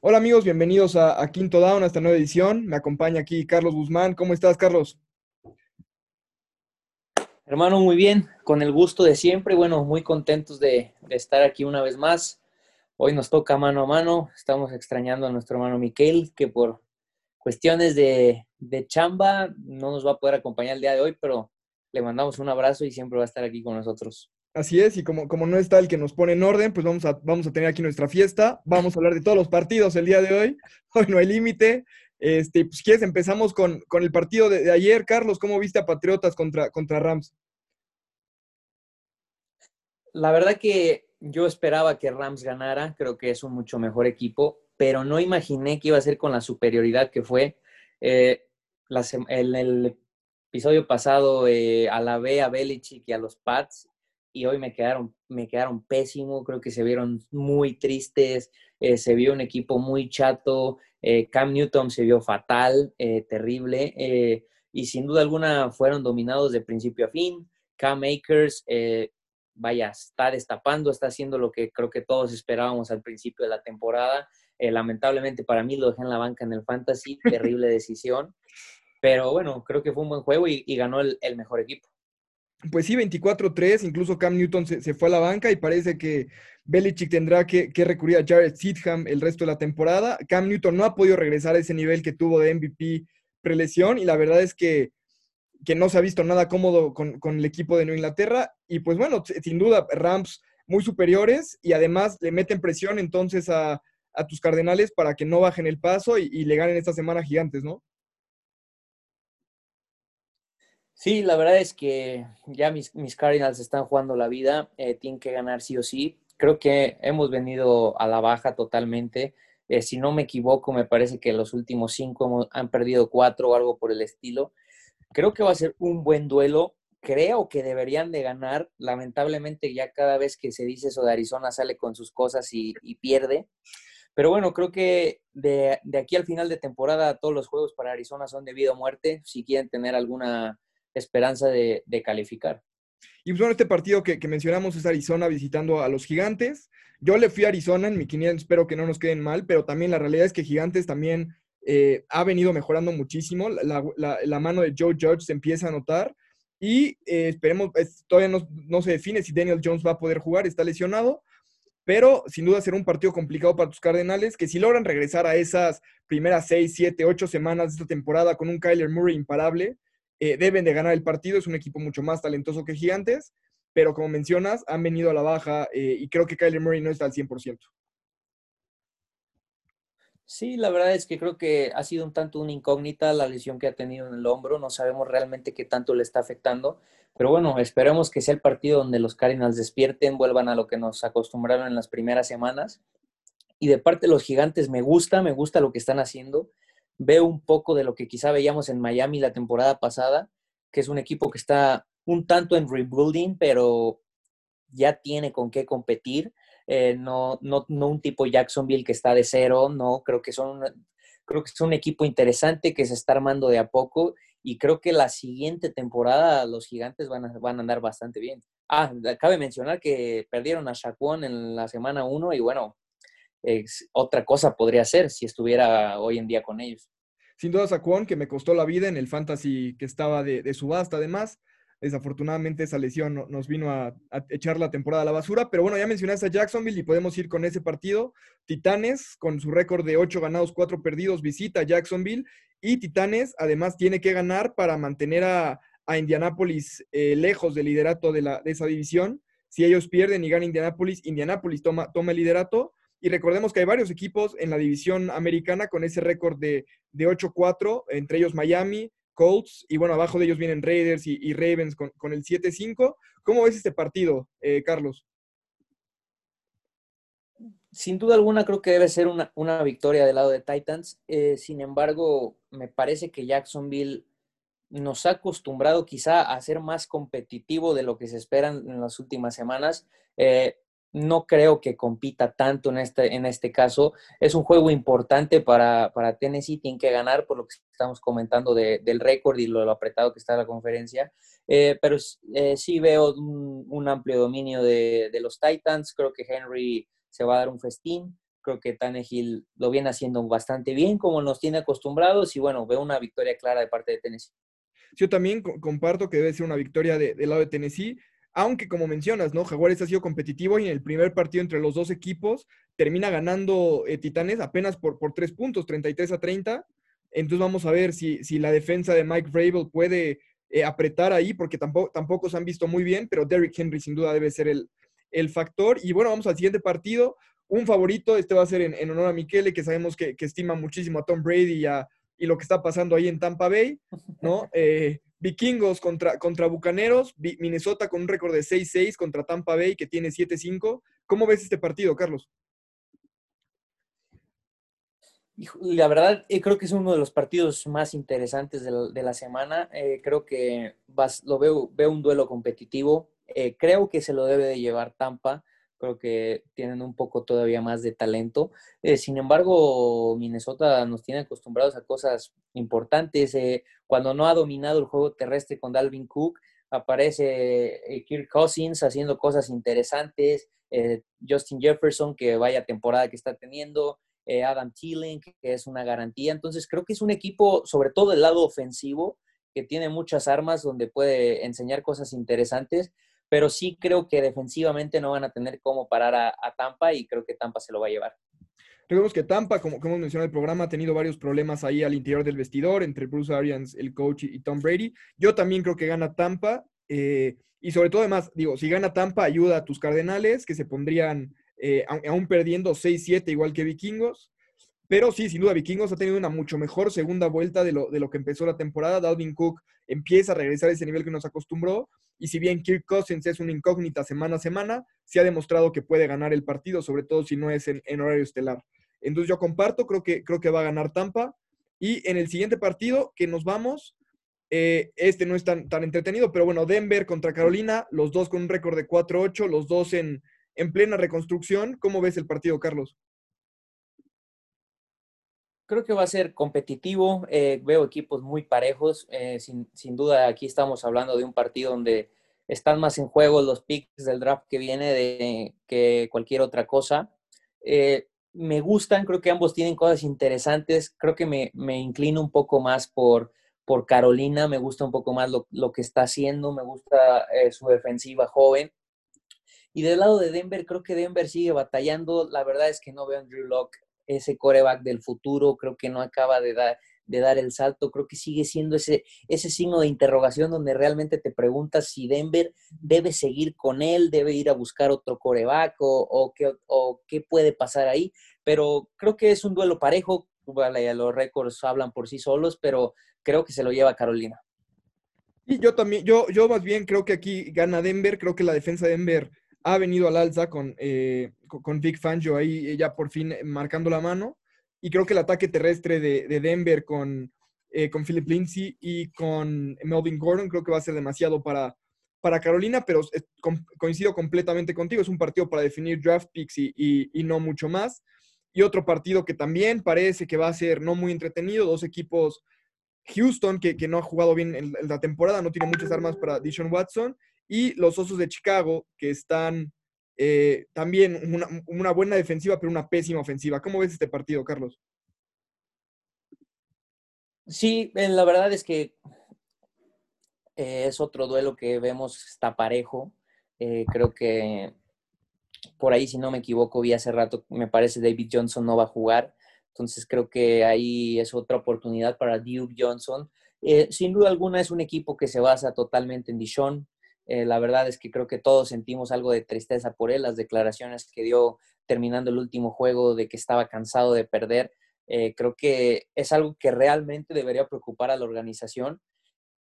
Hola amigos, bienvenidos a, Quinto Down, a esta nueva edición. Me acompaña aquí Carlos Guzmán. ¿Cómo estás, Carlos? Hermano, muy bien, con el gusto de siempre. Bueno, muy contentos de, de estar aquí una vez más. Hoy nos toca mano a mano. Estamos extrañando a nuestro hermano Miquel, que por cuestiones de, de chamba no nos va a poder acompañar el día de hoy, pero le mandamos un abrazo y siempre va a estar aquí con nosotros. Así es, y como, como no está el que nos pone en orden, pues vamos a, vamos a tener aquí nuestra fiesta. Vamos a hablar de todos los partidos el día de hoy. Hoy no hay límite. Este, pues quieres, empezamos con, con el partido de, ayer. Carlos, ¿cómo viste a Patriotas contra, contra Rams? La verdad que yo esperaba que Rams ganara, creo que es un mucho mejor equipo, pero no imaginé que iba a ser con la superioridad que fue. Eh, en el episodio pasado eh, alabé a Belichick y a los Pats y hoy me quedaron, me quedaron pésimo, creo que se vieron muy tristes, eh, se vio un equipo muy chato, eh, Cam Newton se vio fatal, eh, terrible, y sin duda alguna fueron dominados de principio a fin. Cam Akers, vaya, está destapando, está haciendo lo que creo que todos esperábamos al principio de la temporada. Lamentablemente para mí lo dejé en la banca en el fantasy, terrible decisión, pero bueno, creo que fue un buen juego y, y ganó el, el mejor equipo. Pues sí, 24-3, incluso Cam Newton se, se, fue a la banca y parece que Belichick tendrá que, que, recurrir a Jared Sidham el resto de la temporada. Cam Newton no ha podido regresar a ese nivel que tuvo de MVP prelesión y la verdad es que, que no se ha visto nada cómodo con, con, el equipo de Nueva Inglaterra y pues bueno, sin duda Rams muy superiores y además le meten presión entonces a, a tus Cardenales para que no bajen el paso y, y le ganen esta semana gigantes, ¿no? Sí, la verdad es que ya mis, Cardinals están jugando la vida, eh, tienen que ganar sí o sí. Creo que hemos venido a la baja totalmente. Eh, si no me equivoco, me parece que los últimos cinco hemos, han perdido cuatro o algo por el estilo. Creo que va a ser un buen duelo. Creo que deberían de ganar. Lamentablemente ya cada vez que se dice eso de Arizona sale con sus cosas y, y pierde. Pero bueno, creo que de, de, aquí al final de temporada todos los juegos para Arizona son de vida o muerte. Si quieren tener alguna esperanza de, calificar. Y pues bueno, este partido que, mencionamos es Arizona visitando a los Gigantes. Yo le fui a Arizona en mi quiniela, espero que no nos queden mal, pero también la realidad es que Gigantes también eh, ha venido mejorando muchísimo. La, mano de Joe Judge se empieza a notar y eh, esperemos, es, todavía no, no, se define si Daniel Jones va a poder jugar, está lesionado, pero sin duda será un partido complicado para tus Cardenales, que si logran regresar a esas primeras 6, 7, 8 semanas de esta temporada con un Kyler Murray imparable, eh, deben de ganar el partido, es un equipo mucho más talentoso que Gigantes, pero como mencionas, han venido a la baja eh, y creo que Kyler Murray no está al 100%. Sí, la verdad es que creo que ha sido un tanto una incógnita la lesión que ha tenido en el hombro, no sabemos realmente qué tanto le está afectando, pero bueno, esperemos que sea el partido donde los Cardinals despierten, vuelvan a lo que nos acostumbraron en las primeras semanas. Y de parte de los gigantes me gusta, me gusta lo que están haciendo veo un poco de lo que quizá veíamos en Miami la temporada pasada, que es un equipo que está un tanto en rebuilding, pero ya tiene con qué competir. Eh, no, no, no un tipo Jacksonville que está de cero, no, creo que son creo que es un equipo interesante que se está armando de a poco y creo que la siguiente temporada los gigantes van a, van a andar bastante bien. Ah, cabe mencionar que perdieron a Shaquon en la semana 1 y bueno, otra cosa podría ser si estuviera hoy en día con ellos. Sin duda, Saquon, que me costó la vida en el fantasy que estaba de, subasta, además. Desafortunadamente, esa lesión nos vino a, a, echar la temporada a la basura. Pero bueno, ya mencionaste a Jacksonville y podemos ir con ese partido. Titanes, con su récord de 8 ganados, 4 perdidos, visita a Jacksonville. Y Titanes, además, tiene que ganar para mantener a, a Indianápolis eh, lejos del liderato de, la, de esa división. Si ellos pierden y gana Indianápolis, Indianápolis toma, toma el liderato y recordemos que hay varios equipos en la división americana con ese récord de, de 8-4, entre ellos Miami, Colts, y bueno, abajo de ellos vienen Raiders y, Ravens con, con el 7-5. ¿Cómo ves este partido, eh, Carlos? Sin duda alguna creo que debe ser una, una victoria del lado de Titans. Eh, sin embargo, me parece que Jacksonville nos ha acostumbrado quizá a ser más competitivo de lo que se esperan en las últimas semanas. Eh, no creo que compita tanto en este, en este caso. Es un juego importante para, para Tennessee, tienen que ganar por lo que estamos comentando de, del récord y lo, apretado que está la conferencia. Eh, pero eh, sí veo un, amplio dominio de, de, los Titans, creo que Henry se va a dar un festín. Creo que Tannehill lo viene haciendo bastante bien, como nos tiene acostumbrados, y bueno, veo una victoria clara de parte de Tennessee. Yo también comparto que debe ser una victoria del lado de Tennessee, aunque como mencionas, ¿no? Jaguares ha sido competitivo y en el primer partido entre los dos equipos termina ganando eh, Titanes apenas por, por tres puntos, 33 a 30. Entonces vamos a ver si, si la defensa de Mike Vrabel puede eh, apretar ahí, porque tampoco, tampoco se han visto muy bien, pero Derrick Henry sin duda debe ser el, el factor. Y bueno, vamos al siguiente partido. Un favorito, este va a ser en, honor a Michele, que sabemos que, estima muchísimo a Tom Brady y, a, y, lo que está pasando ahí en Tampa Bay, ¿no? Eh, vikingos contra, contra Bucaneros, Minnesota con un récord de 6-6 contra Tampa Bay, que tiene 7-5. ¿Cómo ves este partido, Carlos? La verdad, eh, creo que es uno de los partidos más interesantes de la, semana. Eh, creo que vas, lo veo, veo un duelo competitivo. Eh, creo que se lo debe de llevar Tampa. Creo que tienen un poco todavía más de talento. sin embargo, Minnesota nos tiene acostumbrados a cosas importantes. cuando no ha dominado el juego terrestre con Dalvin Cook, aparece Kirk Cousins haciendo cosas interesantes. Justin Jefferson, que vaya temporada que está teniendo. Eh, Adam Thielen, que es una garantía. Entonces creo que es un equipo, sobre todo del lado ofensivo, que tiene muchas armas donde puede enseñar cosas interesantes, pero sí creo que defensivamente no van a tener cómo parar a, Tampa y creo que Tampa se lo va a llevar. Recordemos que Tampa, como, como hemos mencionado el programa, ha tenido varios problemas ahí al interior del vestidor entre Bruce Arians, el coach, y Tom Brady. Yo también creo que gana Tampa. Eh, y sobre todo, además, digo, si gana Tampa, ayuda a tus Cardenales, que se pondrían eh, aún perdiendo 6-7 igual que Vikingos. Pero sí, sin duda, Vikingos ha tenido una mucho mejor segunda vuelta de lo, de lo que empezó la temporada. Dalvin Cook empieza a regresar a ese nivel que nos acostumbró. Y si bien Kirk Cousins es una incógnita semana a semana, se ha demostrado que puede ganar el partido, sobre todo si no es en, horario estelar. Entonces yo comparto, creo que, creo que va a ganar Tampa. Y en el siguiente partido que nos vamos, eh, este no es tan, tan entretenido, pero bueno, Denver contra Carolina, los dos con un récord de 4-8, los dos en, en plena reconstrucción. ¿Cómo ves el partido, Carlos? Creo que va a ser competitivo. Eh, veo equipos muy parejos. Eh, sin, duda, aquí estamos hablando de un partido donde están más en juego los picks del draft que viene de que cualquier otra cosa. Eh, me gustan, creo que ambos tienen cosas interesantes. Creo que me, inclino un poco más por, por Carolina. Me gusta un poco más lo, lo que está haciendo. Me gusta su defensiva joven. Y del lado de Denver, creo que Denver sigue batallando. La verdad es que no veo a Drew Locke, ese coreback del futuro. Creo que no acaba de dar, de dar el salto. Creo que sigue siendo ese, ese signo de interrogación donde realmente te preguntas si Denver debe seguir con él, debe ir a buscar otro coreback o, qué, puede pasar ahí. Pero creo que es un duelo parejo. Vale, los récords hablan por sí solos, pero creo que se lo lleva Carolina. Y yo también, yo, yo más bien creo que aquí gana Denver, creo que la defensa de Denver ha venido al alza con, eh, con Vic Fangio ahí eh, ya por fin eh, marcando la mano. Y creo que el ataque terrestre de, Denver con, con Philip Lindsay y con Melvin Gordon creo que va a ser demasiado para, para Carolina, pero coincido completamente contigo. Es un partido para definir draft picks y, y, no mucho más. Y otro partido que también parece que va a ser no muy entretenido, dos equipos Houston, que, que, no ha jugado bien en, la temporada, no tiene muchas armas para Dishon Watson, y los Osos de Chicago, que están eh, también una, buena defensiva, pero una pésima ofensiva. ¿Cómo ves este partido, Carlos? Sí, eh, la verdad es que eh, es otro duelo que vemos está parejo. creo que por ahí, si no me equivoco, vi hace rato, me parece David Johnson no va a jugar. Entonces creo que ahí es otra oportunidad para Duke Johnson. sin duda alguna es un equipo que se basa totalmente en Dishon. Eh, la verdad es que creo que todos sentimos algo de tristeza por él, las declaraciones que dio terminando el último juego de que estaba cansado de perder. Eh, creo que es algo que realmente debería preocupar a la organización.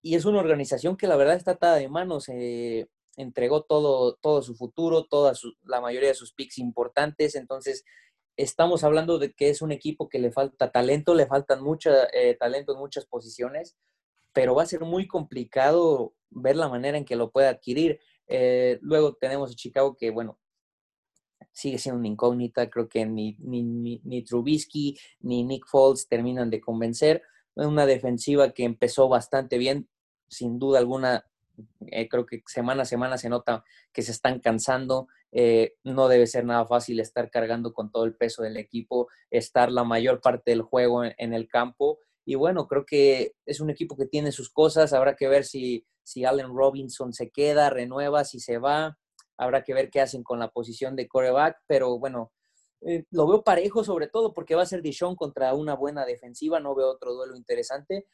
Y es una organización que la verdad está atada de manos. Eh, entregó todo, todo su futuro, toda la mayoría de sus picks importantes. Entonces, estamos hablando de que es un equipo que le falta talento, le faltan mucho talento en muchas posiciones, pero va a ser muy complicado ver la manera en que lo puede adquirir. Eh, luego tenemos a Chicago que, bueno, sigue siendo una incógnita. Creo que ni, ni, ni, Trubisky ni Nick Foles terminan de convencer. Una defensiva que empezó bastante bien, sin duda alguna Eh, creo que semana a semana se nota que se están cansando. Eh, no debe ser nada fácil estar cargando con todo el peso del equipo, estar la mayor parte del juego en, el campo. Y bueno, creo que es un equipo que tiene sus cosas. Habrá que ver si, si Allen Robinson se queda, renueva, si se va. Habrá que ver qué hacen con la posición de coreback. Pero bueno, eh, lo veo parejo sobre todo porque va a ser Dishon contra una buena defensiva. No veo otro duelo interesante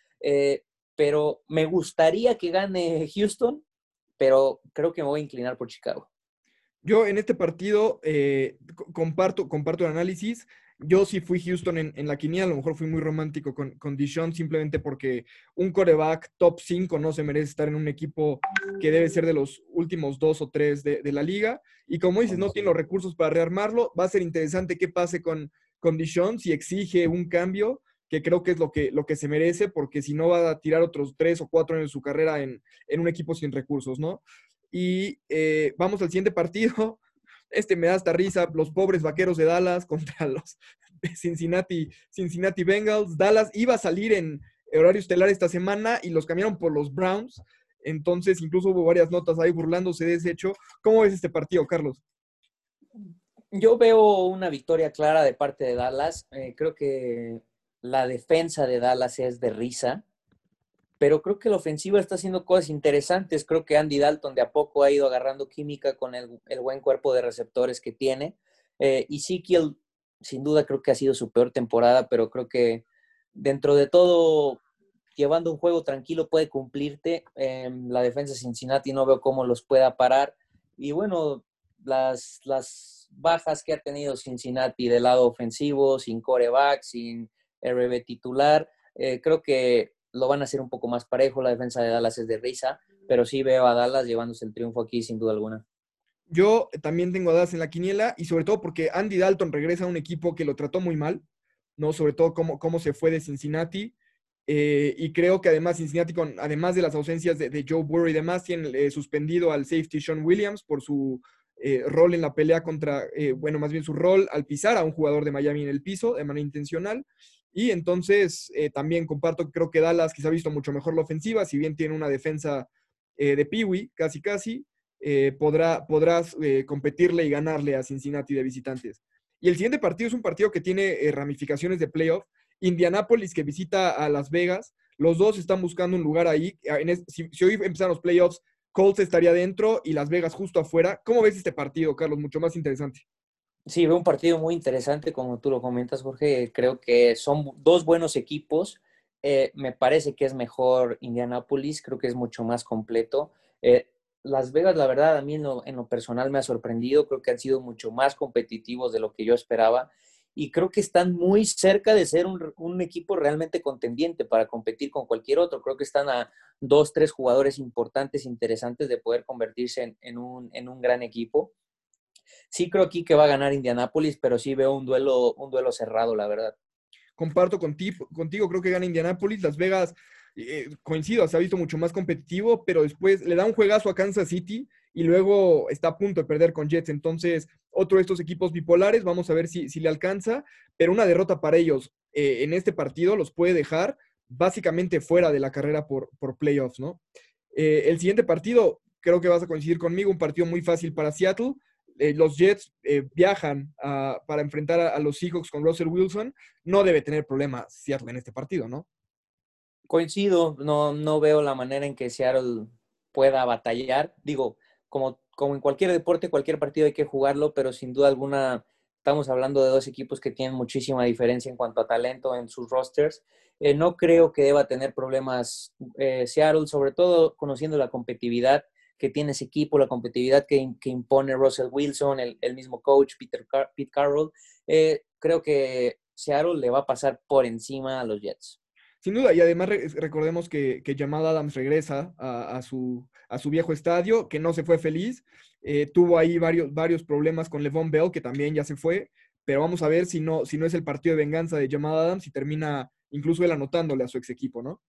pero me gustaría que gane Houston, pero creo que me voy a inclinar por Chicago. Yo en este partido eh, comparto, comparto el análisis. Yo sí fui Houston en, la quiniela, a lo mejor fui muy romántico con, con Dishon, simplemente porque un coreback top 5 no se merece estar en un equipo que debe ser de los últimos dos o tres de, la liga. Y como dices, no tiene los recursos para rearmarlo. Va a ser interesante qué pase con, con Dishon, si exige un cambio que creo que es lo que, lo que se merece, porque si no va a tirar otros tres o cuatro años de su carrera en, un equipo sin recursos, ¿no? Y eh, vamos al siguiente partido. Este me da hasta risa, los pobres vaqueros de Dallas contra los Cincinnati, Cincinnati Bengals. Dallas iba a salir en horario estelar esta semana y los cambiaron por los Browns. Entonces, incluso hubo varias notas ahí burlándose de ese hecho. ¿Cómo ves este partido, Carlos? Yo veo una victoria clara de parte de Dallas. Eh, creo que la defensa de Dallas es de risa, pero creo que la ofensiva está haciendo cosas interesantes. Creo que Andy Dalton de a poco ha ido agarrando química con el, buen cuerpo de receptores que tiene. Eh, Ezekiel, sin duda, creo que ha sido su peor temporada, pero creo que dentro de todo, llevando un juego tranquilo, puede cumplirte. Em, la defensa de Cincinnati no veo cómo los pueda parar. Y bueno, las, las bajas que ha tenido Cincinnati del lado ofensivo, sin coreback, sin RB titular. Eh, creo que lo van a hacer un poco más parejo. La defensa de Dallas es de risa, pero sí veo a Dallas llevándose el triunfo aquí sin duda alguna. Yo también tengo a Dallas en la quiniela y sobre todo porque Andy Dalton regresa a un equipo que lo trató muy mal, ¿no? Sobre todo cómo, cómo se fue de Cincinnati. Eh, y creo que además Cincinnati, con, además de las ausencias de, Joe Burrow y demás, tiene eh, suspendido al safety Sean Williams por su rol en la pelea contra, bueno, más bien su rol al pisar a un jugador de Miami en el piso de manera intencional. Y entonces eh, también comparto, creo que Dallas quizá ha visto mucho mejor la ofensiva, si bien tiene una defensa eh, de Peewee, casi casi, eh, podrá, podrás competirle y ganarle a Cincinnati de visitantes. Y el siguiente partido es un partido que tiene ramificaciones de playoff. Indianapolis que visita a Las Vegas. Los dos están buscando un lugar ahí. si, si, hoy empiezan los playoffs, Colts estaría dentro y Las Vegas justo afuera. ¿Cómo ves este partido, Carlos? Mucho más interesante. Sí, veo un partido muy interesante, como tú lo comentas, Jorge. Creo que son dos buenos equipos. Eh, me parece que es mejor Indianapolis, creo que es mucho más completo. Eh, Las Vegas, la verdad, a mí en lo, personal me ha sorprendido. Creo que han sido mucho más competitivos de lo que yo esperaba. Y creo que están muy cerca de ser un, equipo realmente contendiente para competir con cualquier otro. Creo que están a dos, tres jugadores importantes, interesantes de poder convertirse en, un, en un gran equipo. Sí creo aquí que va a ganar Indianápolis, pero sí veo un duelo, un duelo cerrado, la verdad. Comparto contigo, creo que gana Indianápolis. Las Vegas, eh, coincido, se ha visto mucho más competitivo, pero después le da un juegazo a Kansas City y luego está a punto de perder con Jets. Entonces, otro de estos equipos bipolares, vamos a ver si, le alcanza, pero una derrota para ellos eh, en este partido los puede dejar básicamente fuera de la carrera por, por playoffs, ¿no? Eh, el siguiente partido, creo que vas a coincidir conmigo, un partido muy fácil para Seattle. Eh, los Jets eh, viajan para enfrentar a, los Seahawks con Russell Wilson, no debe tener problemas Seattle en este partido, ¿no? Coincido, no, no veo la manera en que Seattle pueda batallar. Digo, como, como en cualquier deporte, cualquier partido hay que jugarlo, pero sin duda alguna estamos hablando de dos equipos que tienen muchísima diferencia en cuanto a talento en sus rosters. Eh, no creo que deba tener problemas Seattle, sobre todo conociendo la competitividad que tiene ese equipo, la competitividad que, impone Russell Wilson, el, mismo coach Peter Pete Carroll, eh, creo que Seattle le va a pasar por encima a los Jets. Sin duda, y además recordemos que, que, Jamal Adams regresa a, su, a su viejo estadio, que no se fue feliz. Eh, tuvo ahí varios, varios problemas con Levon Bell, que también ya se fue, pero vamos a ver si no, si no es el partido de venganza de Jamal Adams y termina incluso él anotándole a su ex equipo, ¿no?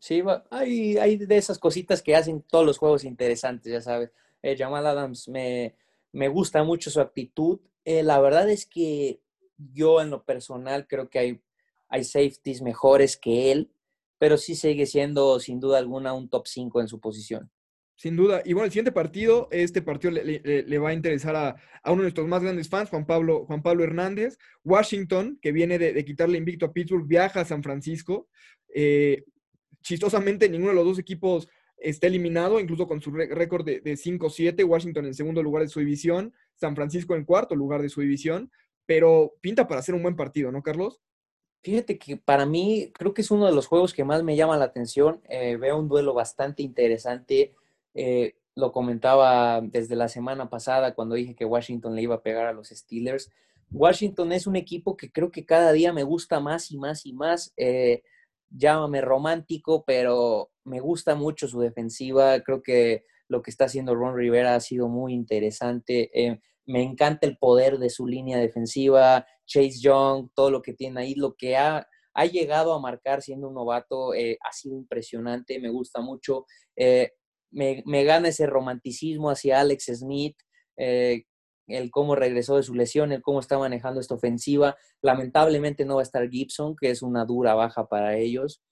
Sí, hay, hay de esas cositas que hacen todos los juegos interesantes, ya sabes. Eh, Jamal Adams me, me, gusta mucho su actitud. Eh, la verdad es que yo en lo personal creo que hay, hay safeties mejores que él, pero sí sigue siendo sin duda alguna un top 5 en su posición. Sin duda. Y bueno, el siguiente partido, este partido le, va a interesar a, uno de nuestros más grandes fans, Juan Pablo, Juan Pablo Hernández. Washington, que viene de, quitarle invicto a Pittsburgh, viaja a San Francisco. Eh, chistosamente, ninguno de los dos equipos está eliminado, incluso con su récord de, de 5-7. Washington en segundo lugar de su división, San Francisco en cuarto lugar de su división. Pero pinta para hacer un buen partido, ¿no, Carlos? Fíjate que para mí creo que es uno de los juegos que más me llama la atención. Eh, veo un duelo bastante interesante. Eh, lo comentaba desde la semana pasada cuando dije que Washington le iba a pegar a los Steelers. Washington es un equipo que creo que cada día me gusta más y más y más. Eh, llámame romántico, pero me gusta mucho su defensiva. Creo que lo que está haciendo Ron Rivera ha sido muy interesante. Eh, me encanta el poder de su línea defensiva. Chase Young, todo lo que tiene ahí, lo que ha, ha llegado a marcar siendo un novato eh, ha sido impresionante, me gusta mucho. Eh, me, gana ese romanticismo hacia Alex Smith, el cómo regresó de su lesión, el cómo está manejando esta ofensiva. Lamentablemente no va a estar Gibson, que es una dura baja para ellos.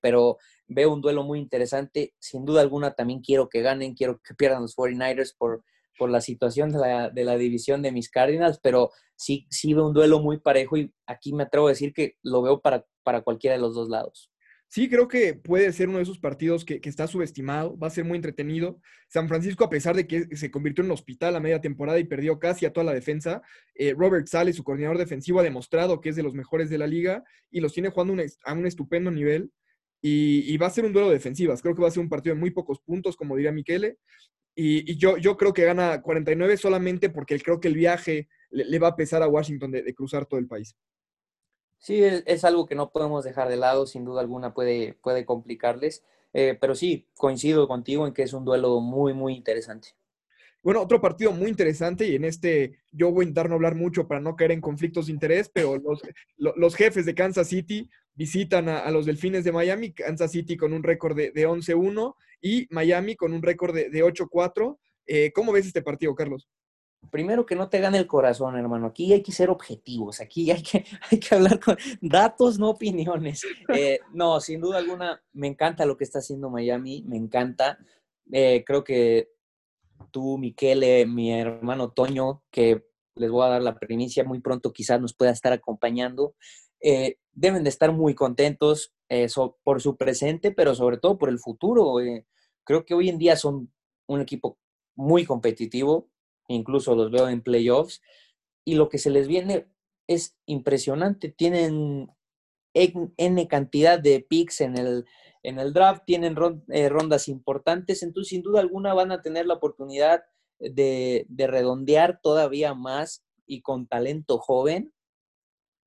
pero veo un duelo muy interesante. Sin duda alguna también quiero que ganen, quiero que pierdan los 49ers por, por la situación de la, de la, división de mis Cardinals, pero sí, sí veo un duelo muy parejo y aquí me atrevo a decir que lo veo para, para cualquiera de los dos lados. Sí, creo que puede ser uno de esos partidos que, está subestimado, va a ser muy entretenido. San Francisco, a pesar de que se convirtió en un hospital a media temporada y perdió casi a toda la defensa, eh, Robert Sale, su coordinador defensivo, ha demostrado que es de los mejores de la liga y los tiene jugando a un estupendo nivel. Y, va a ser un duelo de defensivas. Creo que va a ser un partido de muy pocos puntos, como diría Miquele. Y, yo, yo creo que gana 49 solamente porque creo que el viaje le, va a pesar a Washington de, cruzar todo el país. Sí, es, algo que no podemos dejar de lado, sin duda alguna puede, puede complicarles, eh, pero sí, coincido contigo en que es un duelo muy, muy interesante. Bueno, otro partido muy interesante y en este yo voy a intentar no hablar mucho para no caer en conflictos de interés, pero los, los jefes de Kansas City visitan a, los Delfines de Miami, Kansas City con un récord de, de 11-1 y Miami con un récord de, de 8-4. Eh, ¿Cómo ves este partido, Carlos? Primero que no te gane el corazón, hermano. Aquí hay que ser objetivos, aquí hay que, hay que hablar con datos, no opiniones. Eh, no, sin duda alguna, me encanta lo que está haciendo Miami, me encanta. Eh, creo que tú, Miquele, mi hermano Toño, que les voy a dar la primicia, muy pronto quizás nos pueda estar acompañando. Eh, deben de estar muy contentos por su presente, pero sobre todo por el futuro. Creo que hoy en día son un equipo muy competitivo, incluso los veo en playoffs, y lo que se les viene es impresionante. Tienen N cantidad de picks en el, en el draft, tienen eh, rondas importantes, entonces sin duda alguna van a tener la oportunidad de, redondear todavía más y con talento joven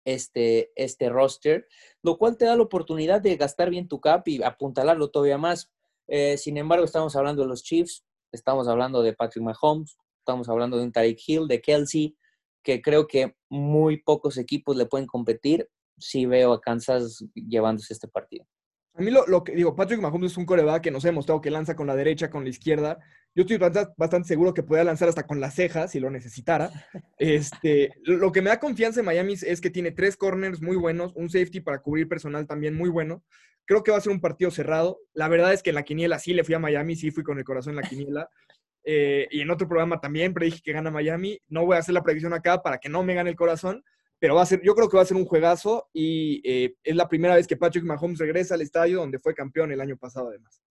este, este roster, lo cual te da la oportunidad de gastar bien tu cap y apuntalarlo todavía más. Eh, sin embargo, estamos hablando de los Chiefs, estamos hablando de Patrick Mahomes, estamos hablando de un Tariq Hill, de Kelsey, que creo que muy pocos equipos le pueden competir si veo a Kansas llevándose este partido. A mí lo, que digo, Patrick Mahomes es un coreback que nos ha demostrado que lanza con la derecha, con la izquierda. Yo estoy bastante, seguro que puede lanzar hasta con la ceja si lo necesitara. Este, lo que me da confianza en Miami es que tiene tres corners muy buenos, un safety para cubrir personal también muy bueno. Creo que va a ser un partido cerrado. La verdad es que en la quiniela sí le fui a Miami, sí fui con el corazón en la quiniela. Eh, y en otro programa también predije que gana Miami. No voy a hacer la predicción acá para que no me gane el corazón, pero va a ser, yo creo que va a ser un juegazo y eh, es la primera vez que Patrick Mahomes regresa al estadio donde fue campeón el año pasado además.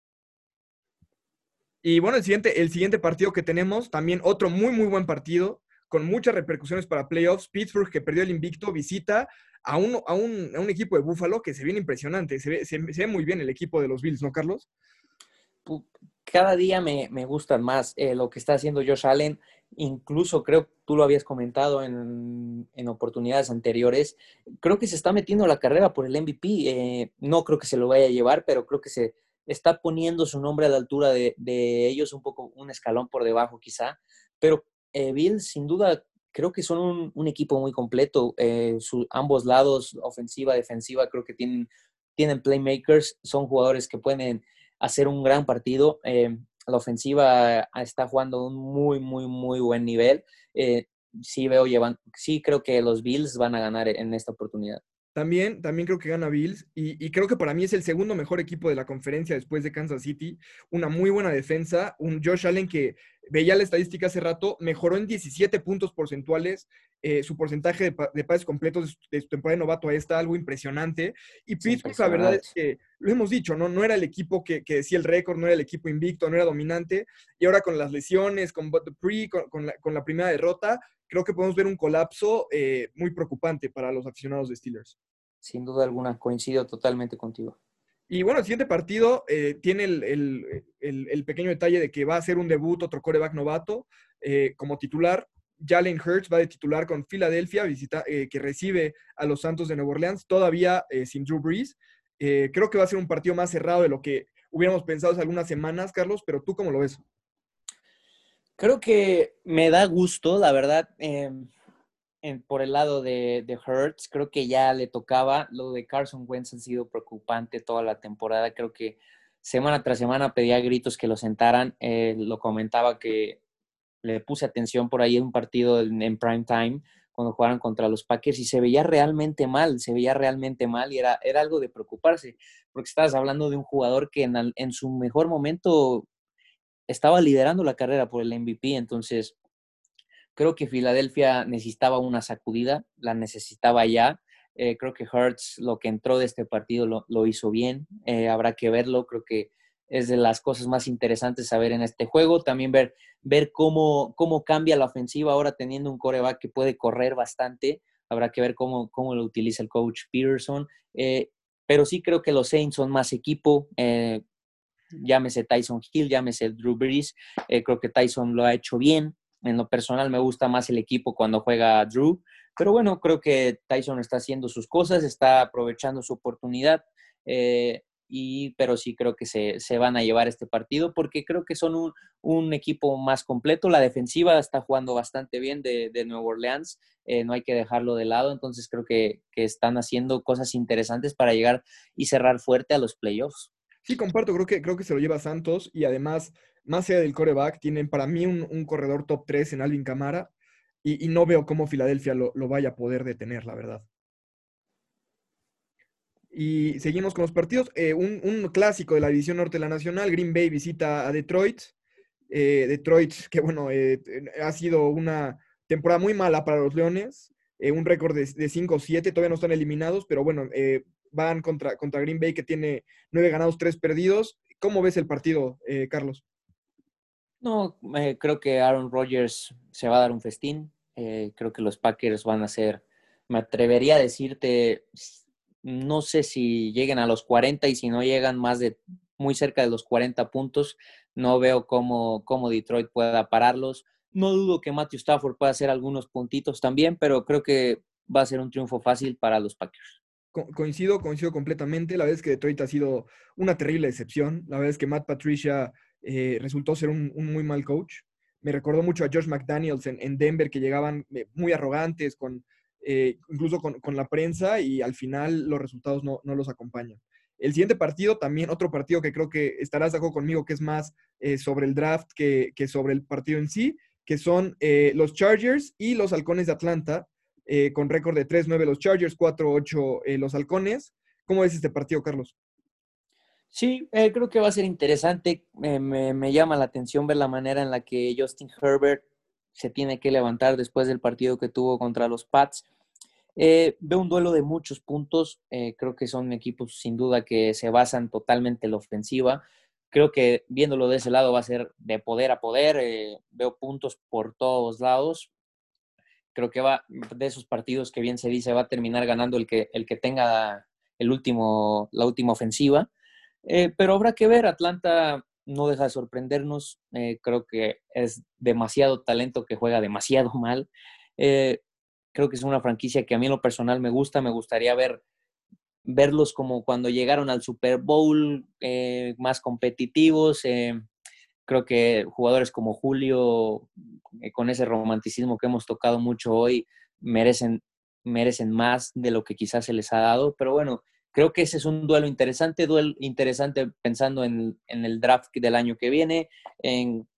Y bueno, el siguiente, el siguiente partido que tenemos, también otro muy, muy buen partido, con muchas repercusiones para playoffs. Pittsburgh, que perdió el invicto, visita a un, a un, equipo de Buffalo que se viene impresionante. Se ve, se ve, muy bien el equipo de los Bills, ¿no, Carlos? Cada día me, me gustan más eh, lo que está haciendo Josh Allen. Incluso creo, tú lo habías comentado en, en, oportunidades anteriores, creo que se está metiendo la carrera por el MVP. Eh, no creo que se lo vaya a llevar, pero creo que se está poniendo su nombre a la altura de, de ellos, un poco un escalón por debajo quizá. Pero eh, Bill, sin duda, creo que son un, equipo muy completo. Su, ambos lados, ofensiva, defensiva, creo que tienen, tienen playmakers, son jugadores que pueden hacer un gran partido. Eh, la ofensiva está jugando un muy, muy, muy buen nivel. Eh, sí veo llevan, sí creo que los Bills van a ganar en esta oportunidad. También, también creo que gana Bills y, creo que para mí es el segundo mejor equipo de la conferencia después de Kansas City. Una muy buena defensa, un Josh Allen que veía la estadística hace rato, mejoró en 17 puntos porcentuales eh, su porcentaje de, pases completos de su, temporada de novato a esta, algo impresionante. Y Pittsburgh, la verdad es que lo hemos dicho, ¿no? No era el equipo que, decía el récord, no era el equipo invicto, no era dominante. Y ahora con las lesiones, con Pre, con, la, primera derrota, creo que podemos ver un colapso eh, muy preocupante para los aficionados de Steelers. Sin duda alguna, coincido totalmente contigo. Y bueno, el siguiente partido eh, tiene el, pequeño detalle de que va a ser un debut, otro coreback novato eh, como titular. Jalen Hurts va de titular con Filadelfia, visita, eh, que recibe a los Santos de Nueva Orleans, todavía sin Drew Brees. creo que va a ser un partido más cerrado de lo que hubiéramos pensado hace algunas semanas, Carlos, pero tú cómo lo ves? Creo que me da gusto, la verdad. Em, por el lado de, de Hertz, creo que ya le tocaba. Lo de Carson Wentz ha sido preocupante toda la temporada. Creo que semana tras semana pedía gritos que lo sentaran. Eh, lo comentaba que le puse atención por ahí en un partido en, prime time cuando jugaron contra los Packers y se veía realmente mal, se veía realmente mal y era, era algo de preocuparse, porque estabas hablando de un jugador que en, en su mejor momento estaba liderando la carrera por el MVP, entonces Creo que Filadelfia necesitaba una sacudida, la necesitaba ya. Eh, creo que Hertz lo que entró de este partido lo, hizo bien. Eh, habrá que verlo. Creo que es de las cosas más interesantes a ver en este juego. También ver, ver cómo, cómo cambia la ofensiva ahora teniendo un coreback que puede correr bastante. Habrá que ver cómo, cómo lo utiliza el coach Peterson. Eh, pero sí creo que los Saints son más equipo. Llámese Tyson Hill, llámese Drew Brees. creo que Tyson lo ha hecho bien. En lo personal me gusta más el equipo cuando juega Drew, pero bueno, creo que Tyson está haciendo sus cosas, está aprovechando su oportunidad, eh, y, pero sí creo que se, van a llevar este partido porque creo que son un, equipo más completo. La defensiva está jugando bastante bien de, de Nueva Orleans, eh, no hay que dejarlo de lado, entonces creo que, que están haciendo cosas interesantes para llegar y cerrar fuerte a los playoffs. Sí, comparto, creo que, creo que se lo lleva Santos y además más allá del coreback, tienen para mí un, corredor top 3 en Alvin Camara y, no veo cómo Filadelfia lo, vaya a poder detener, la verdad. Y seguimos con los partidos. Eh, un, clásico de la División Norte de la Nacional, Green Bay visita a Detroit. Eh, Detroit, que bueno, eh, ha sido una temporada muy mala para los Leones. un récord de, de 5-7, todavía no están eliminados, pero bueno, van contra, contra Green Bay que tiene 9 ganados, 3 perdidos. ¿Cómo ves el partido, Carlos? No, eh, creo que Aaron Rodgers se va a dar un festín. Eh, creo que los Packers van a ser, me atrevería a decirte, no sé si lleguen a los 40 y si no llegan más de muy cerca de los 40 puntos, no veo cómo, cómo Detroit pueda pararlos. No dudo que Matthew Stafford pueda hacer algunos puntitos también, pero creo que va a ser un triunfo fácil para los Packers. Coincido, coincido completamente. La verdad es que Detroit ha sido una terrible excepción. La verdad es que Matt Patricia eh, resultó ser un, muy mal coach. Me recordó mucho a Josh McDaniels en, Denver, que llegaban eh, muy arrogantes, con, eh, incluso con, la prensa, y al final los resultados no, los acompañan. El siguiente partido, también otro partido que creo que estarás de acuerdo conmigo, que es más sobre el draft que, sobre el partido en sí, que son los Chargers y los Halcones de Atlanta, con récord de 3-9 los Chargers, 4-8 los Halcones. ¿Cómo es este partido, Carlos? Sí, eh, creo que va a ser interesante. me, llama la atención ver la manera en la que Justin Herbert se tiene que levantar después del partido que tuvo contra los Pats. Eh, veo un duelo de muchos puntos. Eh, creo que son equipos sin duda que se basan totalmente en la ofensiva. Creo que viéndolo de ese lado va a ser de poder a poder. veo puntos por todos lados. Creo que va de esos partidos que bien se dice va a terminar ganando el que, el que tenga el último, la última ofensiva. Eh, pero habrá que ver, Atlanta no deja de sorprendernos, eh, creo que es demasiado talento que juega demasiado mal. Eh, creo que es una franquicia que a mí en lo personal me gusta, me gustaría ver verlos como cuando llegaron al Super Bowl más competitivos. Creo que jugadores como Julio, con ese romanticismo que hemos tocado mucho hoy, merecen, merecen más de lo que quizás se les ha dado. Pero bueno, Creo que ese es un duelo interesante, duelo interesante pensando en, el draft del año que viene, en,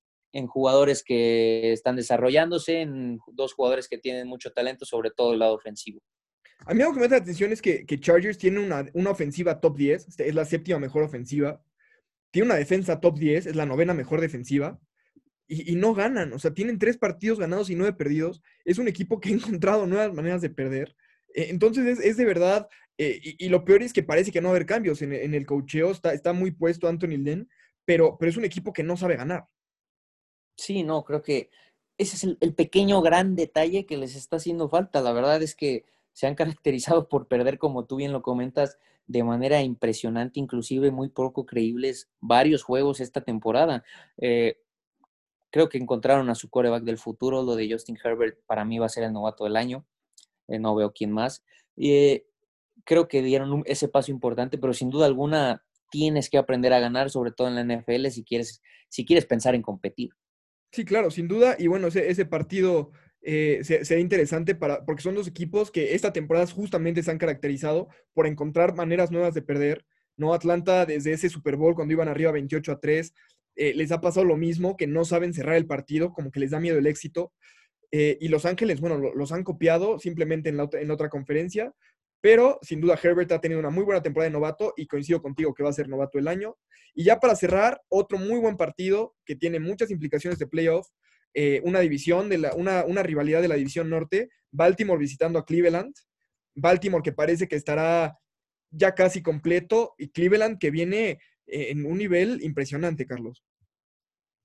jugadores que están desarrollándose, en dos jugadores que tienen mucho talento, sobre todo el lado ofensivo. A mí algo que me da la atención es que, Chargers tiene una, una, ofensiva top 10, este, es la séptima mejor ofensiva. Tiene una defensa top 10, es la novena mejor defensiva. Y, no ganan, o sea, tienen tres partidos ganados y nueve perdidos. Es un equipo que ha encontrado nuevas maneras de perder. Eh, entonces es, de verdad, eh, y, lo peor es que parece que no va a haber cambios en, el cocheo, está, está muy puesto Anthony Lynn, pero, pero es un equipo que no sabe ganar. Sí, no, creo que ese es el, pequeño gran detalle que les está haciendo falta. La verdad es que se han caracterizado por perder, como tú bien lo comentas, de manera impresionante, inclusive muy poco creíbles, varios juegos esta temporada. Eh, creo que encontraron a su coreback del futuro, lo de Justin Herbert para mí va a ser el novato del año, eh, no veo quién más. Eh, creo que dieron ese paso importante, pero sin duda alguna tienes que aprender a ganar, sobre todo en la NFL, si quieres, si quieres pensar en competir. Sí, claro, sin duda. Y bueno, ese, ese partido eh, interesante para, porque son dos equipos que esta temporada justamente se han caracterizado por encontrar maneras nuevas de perder. ¿no? Atlanta, desde ese Super Bowl, cuando iban arriba 28 a 3, eh, les ha pasado lo mismo, que no saben cerrar el partido, como que les da miedo el éxito. Eh, y Los Ángeles, bueno, los han copiado simplemente en la, en otra conferencia, pero sin duda Herbert ha tenido una muy buena temporada de novato y coincido contigo que va a ser novato el año. Y ya para cerrar, otro muy buen partido que tiene muchas implicaciones de playoff, eh, una división, de la, una, una rivalidad de la división norte, Baltimore visitando a Cleveland. Baltimore que parece que estará ya casi completo y Cleveland que viene eh, en un nivel impresionante, Carlos.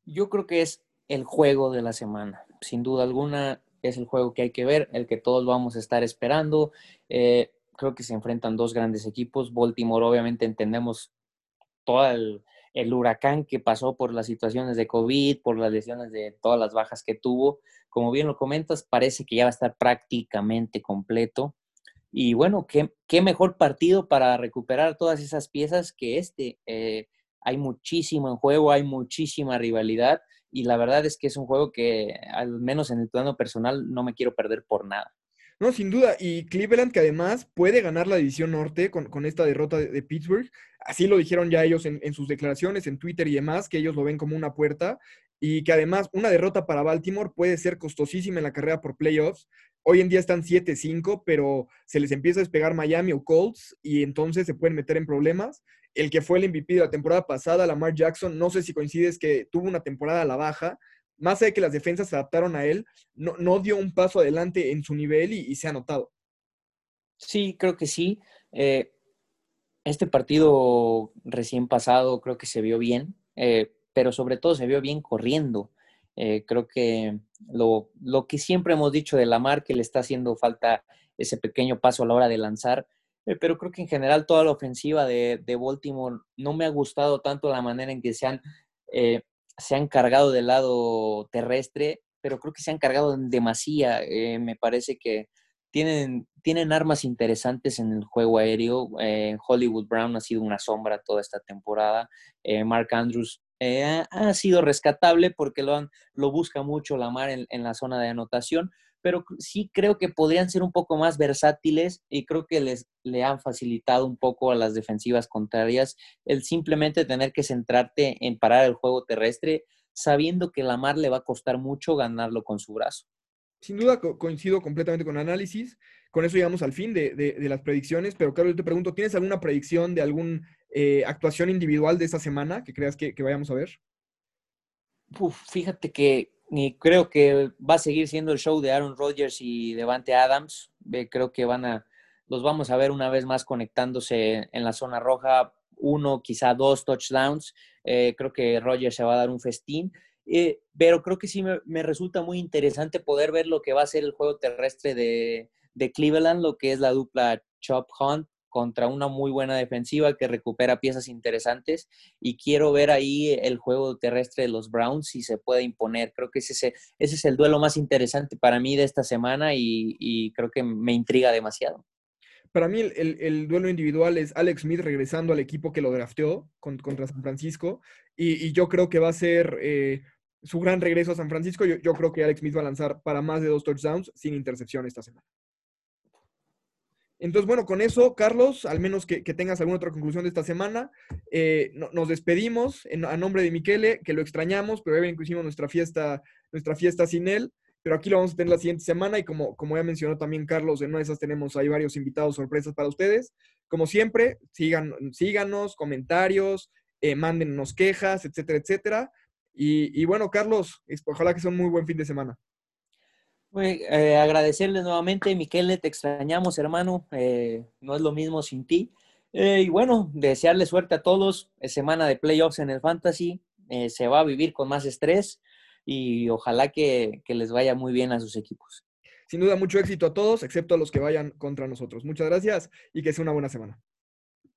Yo creo que es el juego de la semana. Sin duda alguna es el juego que hay que ver, el que todos vamos a estar esperando. Eh, creo que se enfrentan dos grandes equipos. Baltimore, obviamente, entendemos todo el, huracán que pasó por las situaciones de COVID, por las lesiones de todas las bajas que tuvo. Como bien lo comentas, parece que ya va a estar prácticamente completo. Y bueno, qué, qué mejor partido para recuperar todas esas piezas que este. Eh, hay muchísimo en juego, hay muchísima rivalidad y la verdad es que es un juego que al menos en el plano personal no me quiero perder por nada. No, sin duda. Y Cleveland que además puede ganar la división norte con, esta derrota de, Pittsburgh. Así lo dijeron ya ellos en, sus declaraciones, en Twitter y demás, que ellos lo ven como una puerta. Y que además una derrota para Baltimore puede ser costosísima en la carrera por playoffs. Hoy en día están 7-5, pero se les empieza a despegar Miami o Colts y entonces se pueden meter en problemas el que fue el MVP de la temporada pasada, Lamar Jackson, no sé si coincides que tuvo una temporada a la baja, más allá de que las defensas se adaptaron a él, no, no dio un paso adelante en su nivel y, se ha notado. Sí, creo que sí. Eh, este partido recién pasado creo que se vio bien, eh, pero sobre todo se vio bien corriendo. Eh, creo que lo, lo, que siempre hemos dicho de Lamar, que le está haciendo falta ese pequeño paso a la hora de lanzar, pero creo que en general toda la ofensiva de, Baltimore no me ha gustado tanto la manera en que se han, se han cargado del lado terrestre, pero creo que se han cargado en demasía. Eh, me parece que tienen, tienen armas interesantes en el juego aéreo. Hollywood Brown ha sido una sombra toda esta temporada. Mark Andrews ha sido rescatable porque lo, han, lo busca mucho la mar en la zona de anotación, pero sí creo que podrían ser un poco más versátiles y creo que les le han facilitado un poco a las defensivas contrarias el simplemente tener que centrarte en parar el juego terrestre, sabiendo que la mar le va a costar mucho ganarlo con su brazo. Sin duda coincido completamente con el análisis. Con eso llegamos al fin de, las predicciones, pero Carlos, yo te pregunto, ¿tienes alguna predicción de alguna eh, actuación individual de esta semana que creas que, vayamos a ver? fíjate que y creo que va a seguir siendo el show de Aaron Rodgers y Devante Adams. Creo que van a, los vamos a ver una vez más conectándose en la zona roja, uno, quizá dos touchdowns. Eh, creo que Rodgers se va a dar un festín. Eh, pero creo que sí me, resulta muy interesante poder ver lo que va a ser el juego terrestre de, de Cleveland, lo que es la dupla Chop Hunt contra una muy buena defensiva que recupera piezas interesantes y quiero ver ahí el juego terrestre de los Browns si se puede imponer. Creo que ese, ese es el duelo más interesante para mí de esta semana y, creo que me intriga demasiado. Para mí el, duelo individual es Alex Smith regresando al equipo que lo drafteó contra San Francisco y, yo creo que va a ser eh, su gran regreso a San Francisco. Yo, yo creo que Alex Smith va a lanzar para más de dos touchdowns sin intercepción esta semana. Entonces, bueno, con eso, Carlos, al menos que, tengas alguna otra conclusión de esta semana, eh, nos despedimos a nombre de Miquele, que lo extrañamos, pero que hicimos nuestra fiesta, nuestra fiesta sin él. pero aquí lo vamos a tener la siguiente semana y como, como ya mencionó también Carlos, en una de esas tenemos ahí varios invitados sorpresas para ustedes. Como siempre, sigan, síganos, comentarios, eh, mándennos quejas, etcétera, etcétera. Y, bueno, Carlos, ojalá que sea un muy buen fin de semana. Eh, agradecerles nuevamente, Miquel, te extrañamos, hermano. Eh, no es lo mismo sin ti. Eh, y bueno, desearle suerte a todos. Es semana de playoffs en el Fantasy. se va a vivir con más estrés y ojalá que les vaya muy bien a sus equipos. Sin duda, mucho éxito a todos, excepto a los que vayan contra nosotros. Muchas gracias y que sea una buena semana.